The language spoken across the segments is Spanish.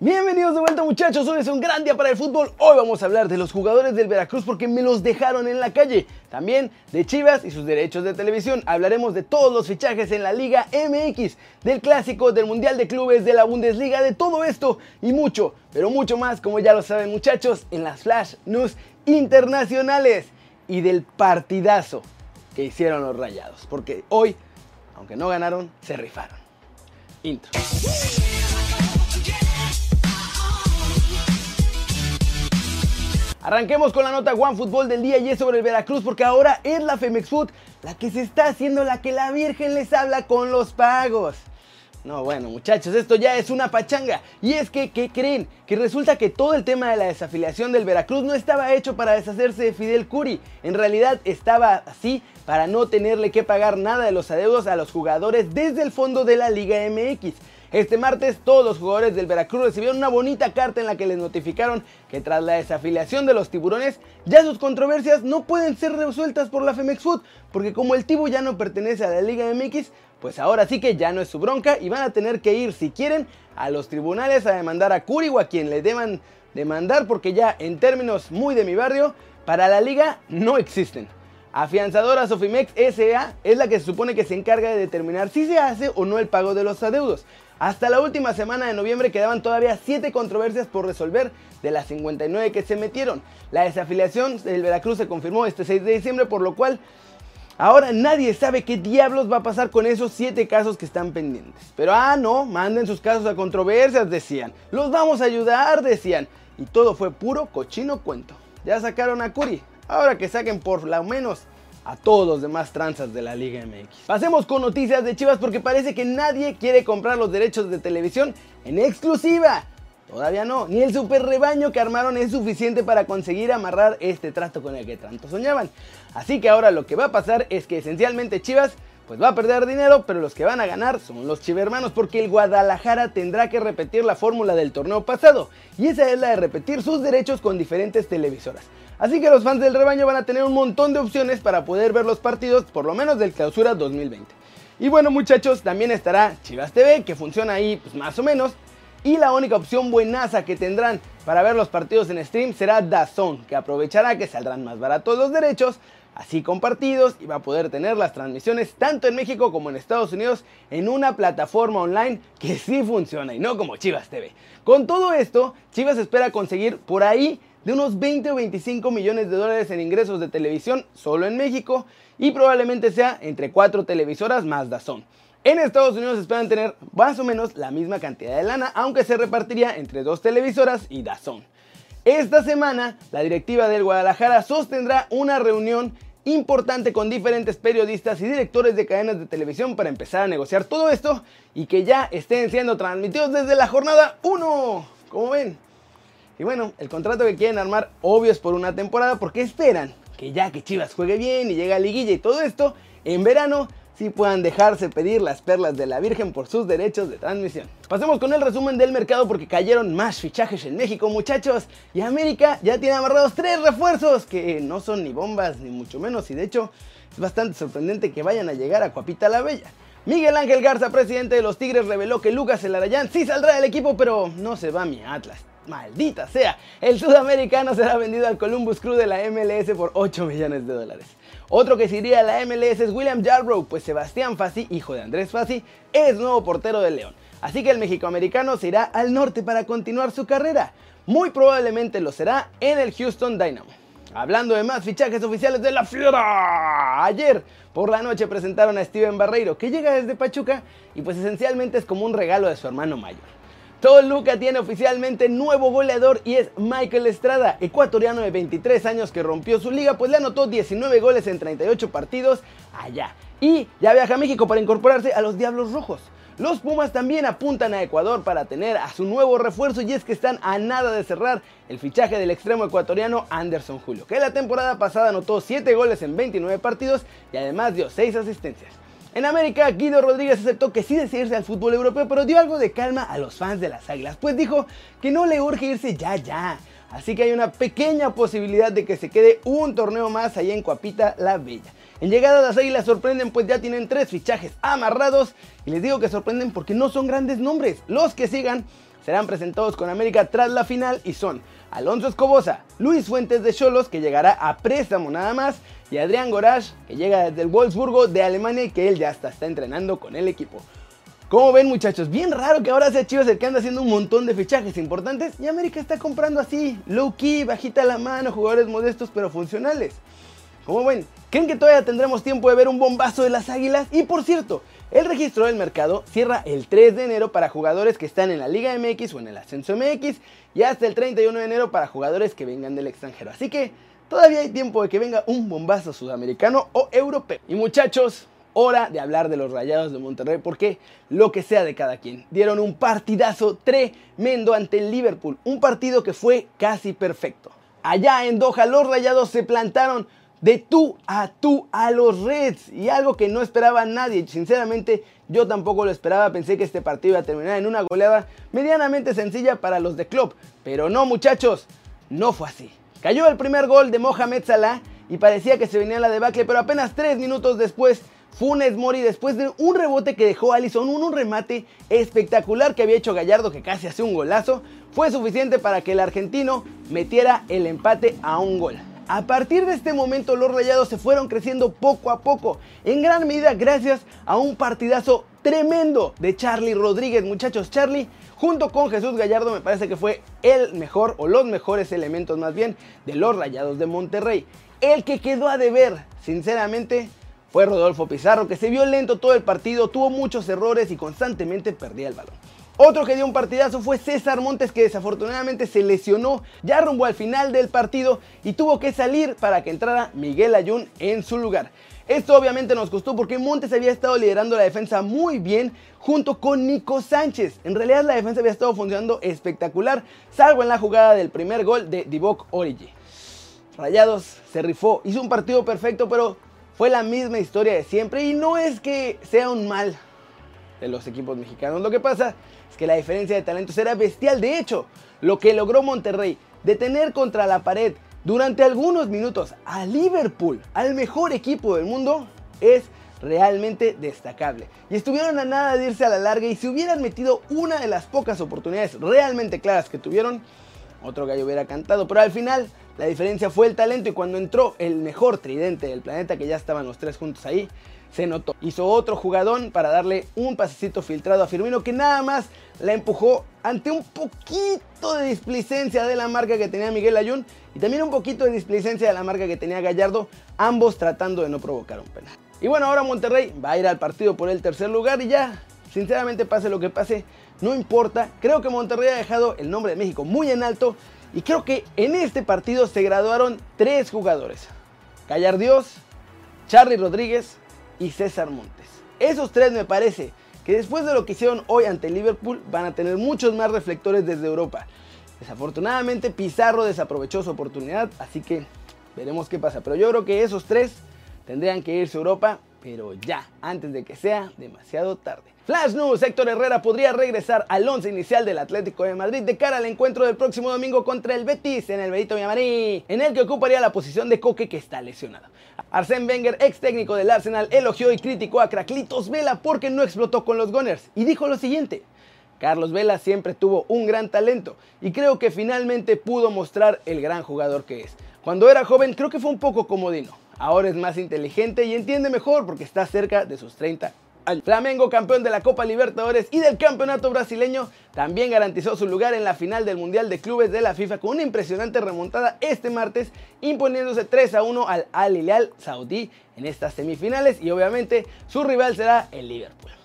Bienvenidos de vuelta muchachos, hoy es un gran día para el fútbol. Hoy vamos a hablar de los jugadores del Veracruz porque me los dejaron en la calle. También de Chivas y sus derechos de televisión. Hablaremos de todos los fichajes en la Liga MX, del clásico, del Mundial de Clubes, de la Bundesliga, de todo esto y mucho, pero mucho más, como ya lo saben muchachos, en las Flash News internacionales y del partidazo que hicieron los rayados. Porque hoy, aunque no ganaron, se rifaron. Intro. Arranquemos con la nota One Fútbol del día y es sobre el Veracruz porque ahora es la Femex Food la que se está haciendo la que la Virgen les habla con los pagos. No, bueno, muchachos, esto ya es una pachanga. Y es que, ¿qué creen? Que resulta que todo el tema de la desafiliación del Veracruz no estaba hecho para deshacerse de Fidel Curi. En realidad estaba así para no tenerle que pagar nada de los adeudos a los jugadores desde el fondo de la Liga MX. Este martes todos los jugadores del Veracruz recibieron una bonita carta en la que les notificaron que tras la desafiliación de los tiburones ya sus controversias no pueden ser resueltas por la Femex Food porque como el Tibu ya no pertenece a la Liga MX pues ahora sí que ya no es su bronca y van a tener que ir si quieren a los tribunales a demandar a Curi o a quien le deban demandar porque ya en términos muy de mi barrio para la liga no existen. Afianzadora Sofimex SA es la que se supone que se encarga de determinar si se hace o no el pago de los adeudos. Hasta la última semana de noviembre quedaban todavía 7 controversias por resolver de las 59 que se metieron. La desafiliación del Veracruz se confirmó este 6 de diciembre, por lo cual ahora nadie sabe qué diablos va a pasar con esos 7 casos que están pendientes. Pero ah, no, manden sus casos a controversias, decían. Los vamos a ayudar, decían. Y todo fue puro cochino cuento. Ya sacaron a Curi. Ahora que saquen por lo menos a todos los demás tranzas de la Liga MX. Pasemos con noticias de Chivas porque parece que nadie quiere comprar los derechos de televisión en exclusiva. Todavía no, ni el super rebaño que armaron es suficiente para conseguir amarrar este trato con el que tanto soñaban. Así que ahora lo que va a pasar es que esencialmente Chivas pues va a perder dinero, pero los que van a ganar son los chivermanos porque el Guadalajara tendrá que repetir la fórmula del torneo pasado y esa es la de repetir sus derechos con diferentes televisoras. Así que los fans del rebaño van a tener un montón de opciones para poder ver los partidos, por lo menos del clausura 2020. Y bueno muchachos, también estará Chivas TV, que funciona ahí pues, más o menos. Y la única opción buenaza que tendrán para ver los partidos en stream será DAZN, que aprovechará que saldrán más baratos los derechos, así compartidos, y va a poder tener las transmisiones tanto en México como en Estados Unidos en una plataforma online que sí funciona y no como Chivas TV. Con todo esto, Chivas espera conseguir por ahí de unos 20 o 25 millones de dólares en ingresos de televisión solo en México y probablemente sea entre 4 televisoras más Dazón. En Estados Unidos esperan tener más o menos la misma cantidad de lana, aunque se repartiría entre dos televisoras y Dazón. Esta semana, la directiva del Guadalajara sostendrá una reunión importante con diferentes periodistas y directores de cadenas de televisión para empezar a negociar todo esto y que ya estén siendo transmitidos desde la jornada 1. Como ven, y bueno, el contrato que quieren armar obvio es por una temporada porque esperan que ya que Chivas juegue bien y llegue a liguilla y todo esto, en verano sí puedan dejarse pedir las perlas de la Virgen por sus derechos de transmisión. Pasemos con el resumen del mercado porque cayeron más fichajes en México muchachos y América ya tiene amarrados tres refuerzos que no son ni bombas ni mucho menos y de hecho es bastante sorprendente que vayan a llegar a Cuapita la Bella. Miguel Ángel Garza, presidente de los Tigres, reveló que Lucas Elarayán sí saldrá del equipo, pero no se va a mi Atlas maldita sea, el sudamericano será vendido al Columbus Crew de la MLS por 8 millones de dólares. Otro que se iría a la MLS es William Yarbrough, pues Sebastián Fassi, hijo de Andrés Fassi, es nuevo portero del León. Así que el mexicoamericano se irá al norte para continuar su carrera. Muy probablemente lo será en el Houston Dynamo. Hablando de más fichajes oficiales de la Fiera, ayer por la noche presentaron a Steven Barreiro, que llega desde Pachuca y pues esencialmente es como un regalo de su hermano mayor. Toluca tiene oficialmente nuevo goleador y es Michael Estrada, ecuatoriano de 23 años que rompió su liga, pues le anotó 19 goles en 38 partidos allá. Y ya viaja a México para incorporarse a los Diablos Rojos. Los Pumas también apuntan a Ecuador para tener a su nuevo refuerzo y es que están a nada de cerrar el fichaje del extremo ecuatoriano Anderson Julio, que la temporada pasada anotó 7 goles en 29 partidos y además dio 6 asistencias. En América, Guido Rodríguez aceptó que sí desea irse al fútbol europeo, pero dio algo de calma a los fans de las Águilas, pues dijo que no le urge irse ya ya. Así que hay una pequeña posibilidad de que se quede un torneo más allá en Cuapita la Bella. En llegada las Águilas sorprenden pues ya tienen tres fichajes amarrados y les digo que sorprenden porque no son grandes nombres. Los que sigan serán presentados con América tras la final y son Alonso Escobosa, Luis Fuentes de Cholos, que llegará a préstamo nada más, y Adrián Gorash, que llega desde el Wolfsburgo de Alemania y que él ya está, está entrenando con el equipo. Como ven muchachos, bien raro que ahora sea Chivas el que anda haciendo un montón de fichajes importantes y América está comprando así, low key, bajita la mano, jugadores modestos pero funcionales. Como ven, ¿creen que todavía tendremos tiempo de ver un bombazo de las águilas? Y por cierto, el registro del mercado cierra el 3 de enero para jugadores que están en la Liga MX o en el Ascenso MX y hasta el 31 de enero para jugadores que vengan del extranjero. Así que todavía hay tiempo de que venga un bombazo sudamericano o europeo. Y muchachos, hora de hablar de los Rayados de Monterrey porque lo que sea de cada quien. Dieron un partidazo tremendo ante el Liverpool, un partido que fue casi perfecto. Allá en Doha los Rayados se plantaron de tú a tú a los Reds y algo que no esperaba nadie. Sinceramente, yo tampoco lo esperaba. Pensé que este partido iba a terminar en una goleada medianamente sencilla para los de Klopp, pero no, muchachos, no fue así. Cayó el primer gol de Mohamed Salah y parecía que se venía la debacle, pero apenas tres minutos después Funes Mori después de un rebote que dejó Allison, un, un remate espectacular que había hecho Gallardo que casi hace un golazo, fue suficiente para que el argentino metiera el empate a un gol. A partir de este momento los rayados se fueron creciendo poco a poco, en gran medida gracias a un partidazo tremendo de Charlie Rodríguez. Muchachos, Charlie junto con Jesús Gallardo me parece que fue el mejor o los mejores elementos más bien de los rayados de Monterrey. El que quedó a deber, sinceramente, fue Rodolfo Pizarro, que se vio lento todo el partido, tuvo muchos errores y constantemente perdía el balón. Otro que dio un partidazo fue César Montes que desafortunadamente se lesionó ya rumbo al final del partido y tuvo que salir para que entrara Miguel Ayun en su lugar. Esto obviamente nos costó porque Montes había estado liderando la defensa muy bien junto con Nico Sánchez. En realidad la defensa había estado funcionando espectacular, salvo en la jugada del primer gol de Divock Origi. Rayados se rifó, hizo un partido perfecto, pero fue la misma historia de siempre y no es que sea un mal de los equipos mexicanos. Lo que pasa es que la diferencia de talentos era bestial. De hecho, lo que logró Monterrey de tener contra la pared durante algunos minutos a Liverpool, al mejor equipo del mundo, es realmente destacable. Y estuvieron a nada de irse a la larga y si hubieran metido una de las pocas oportunidades realmente claras que tuvieron, otro gallo hubiera cantado. Pero al final la diferencia fue el talento y cuando entró el mejor tridente del planeta, que ya estaban los tres juntos ahí, se notó. Hizo otro jugadón para darle un pasecito filtrado a Firmino que nada más la empujó ante un poquito de displicencia de la marca que tenía Miguel Ayun y también un poquito de displicencia de la marca que tenía Gallardo, ambos tratando de no provocar un penal. Y bueno, ahora Monterrey va a ir al partido por el tercer lugar y ya, sinceramente pase lo que pase, no importa. Creo que Monterrey ha dejado el nombre de México muy en alto y creo que en este partido se graduaron tres jugadores. Gallardios, Charlie Rodríguez y César Montes. Esos tres me parece que después de lo que hicieron hoy ante Liverpool van a tener muchos más reflectores desde Europa. Desafortunadamente Pizarro desaprovechó su oportunidad, así que veremos qué pasa. Pero yo creo que esos tres tendrían que irse a Europa, pero ya, antes de que sea demasiado tarde. Flash News, Héctor Herrera podría regresar al once inicial del Atlético de Madrid de cara al encuentro del próximo domingo contra el Betis en el Benito Villamarín, en el que ocuparía la posición de Coque que está lesionado. Arsène Wenger, ex técnico del Arsenal, elogió y criticó a Cracklitos Vela porque no explotó con los Gunners y dijo lo siguiente. Carlos Vela siempre tuvo un gran talento y creo que finalmente pudo mostrar el gran jugador que es. Cuando era joven creo que fue un poco comodino, ahora es más inteligente y entiende mejor porque está cerca de sus 30 Flamengo, campeón de la Copa Libertadores y del Campeonato Brasileño, también garantizó su lugar en la final del Mundial de Clubes de la FIFA con una impresionante remontada este martes, imponiéndose 3 a 1 al Al Hilal Saudí en estas semifinales y obviamente su rival será el Liverpool.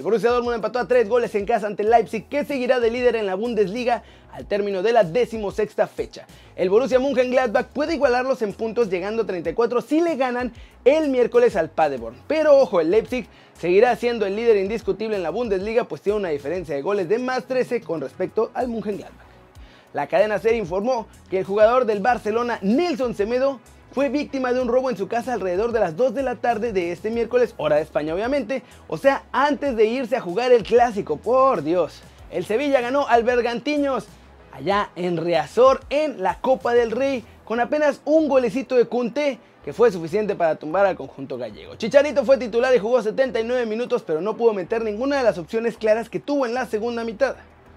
El Borussia Dortmund empató a 3 goles en casa ante Leipzig, que seguirá de líder en la Bundesliga al término de la decimosexta fecha. El Borussia Mönchengladbach puede igualarlos en puntos llegando a 34 si le ganan el miércoles al Paderborn. Pero ojo, el Leipzig seguirá siendo el líder indiscutible en la Bundesliga, pues tiene una diferencia de goles de más 13 con respecto al Mönchengladbach. La cadena SER informó que el jugador del Barcelona, Nelson Semedo, fue víctima de un robo en su casa alrededor de las 2 de la tarde de este miércoles, hora de España obviamente, o sea, antes de irse a jugar el clásico, por Dios. El Sevilla ganó al Bergantiños allá en Reazor en la Copa del Rey con apenas un golecito de Cunté que fue suficiente para tumbar al conjunto gallego. Chicharito fue titular y jugó 79 minutos pero no pudo meter ninguna de las opciones claras que tuvo en la segunda mitad.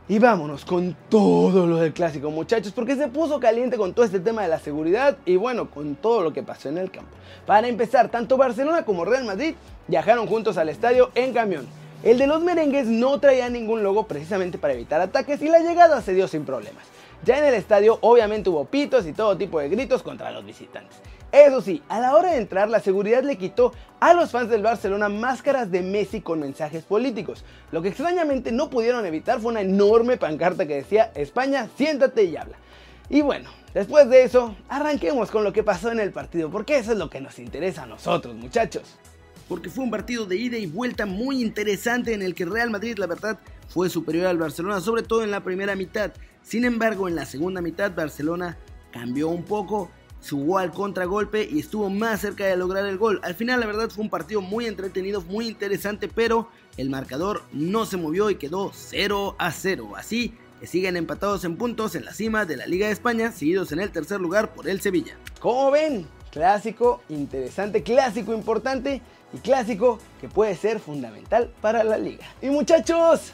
Y vámonos con todo lo del clásico, muchachos, porque se puso caliente con todo este tema de la seguridad y bueno, con todo lo que pasó en el campo. Para empezar, tanto Barcelona como Real Madrid viajaron juntos al estadio en camión. El de los merengues no traía ningún logo precisamente para evitar ataques y la llegada se dio sin problemas. Ya en el estadio obviamente hubo pitos y todo tipo de gritos contra los visitantes. Eso sí, a la hora de entrar la seguridad le quitó a los fans del Barcelona máscaras de Messi con mensajes políticos. Lo que extrañamente no pudieron evitar fue una enorme pancarta que decía España, siéntate y habla. Y bueno, después de eso, arranquemos con lo que pasó en el partido, porque eso es lo que nos interesa a nosotros, muchachos. Porque fue un partido de ida y vuelta muy interesante en el que Real Madrid, la verdad, fue superior al Barcelona, sobre todo en la primera mitad. Sin embargo, en la segunda mitad, Barcelona cambió un poco jugó al contragolpe y estuvo más cerca de lograr el gol. Al final la verdad fue un partido muy entretenido, muy interesante, pero el marcador no se movió y quedó 0 a 0. Así que siguen empatados en puntos en la cima de la Liga de España, seguidos en el tercer lugar por el Sevilla. Como ven, clásico interesante, clásico importante y clásico que puede ser fundamental para la liga. Y muchachos,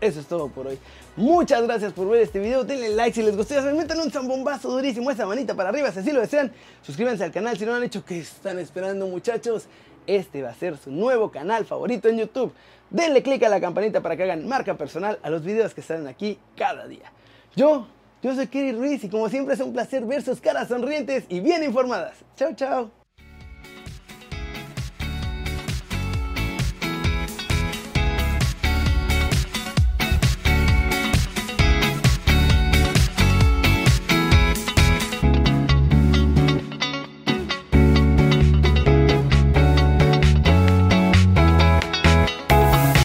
eso es todo por hoy. Muchas gracias por ver este video. Denle like si les gustó. Ya metan un zambombazo durísimo. Esa manita para arriba si así lo desean. Suscríbanse al canal si no lo han hecho. ¿Qué están esperando muchachos? Este va a ser su nuevo canal favorito en YouTube. Denle click a la campanita para que hagan marca personal a los videos que salen aquí cada día. Yo, yo soy Kiri Ruiz y como siempre es un placer ver sus caras sonrientes y bien informadas. Chao, chao.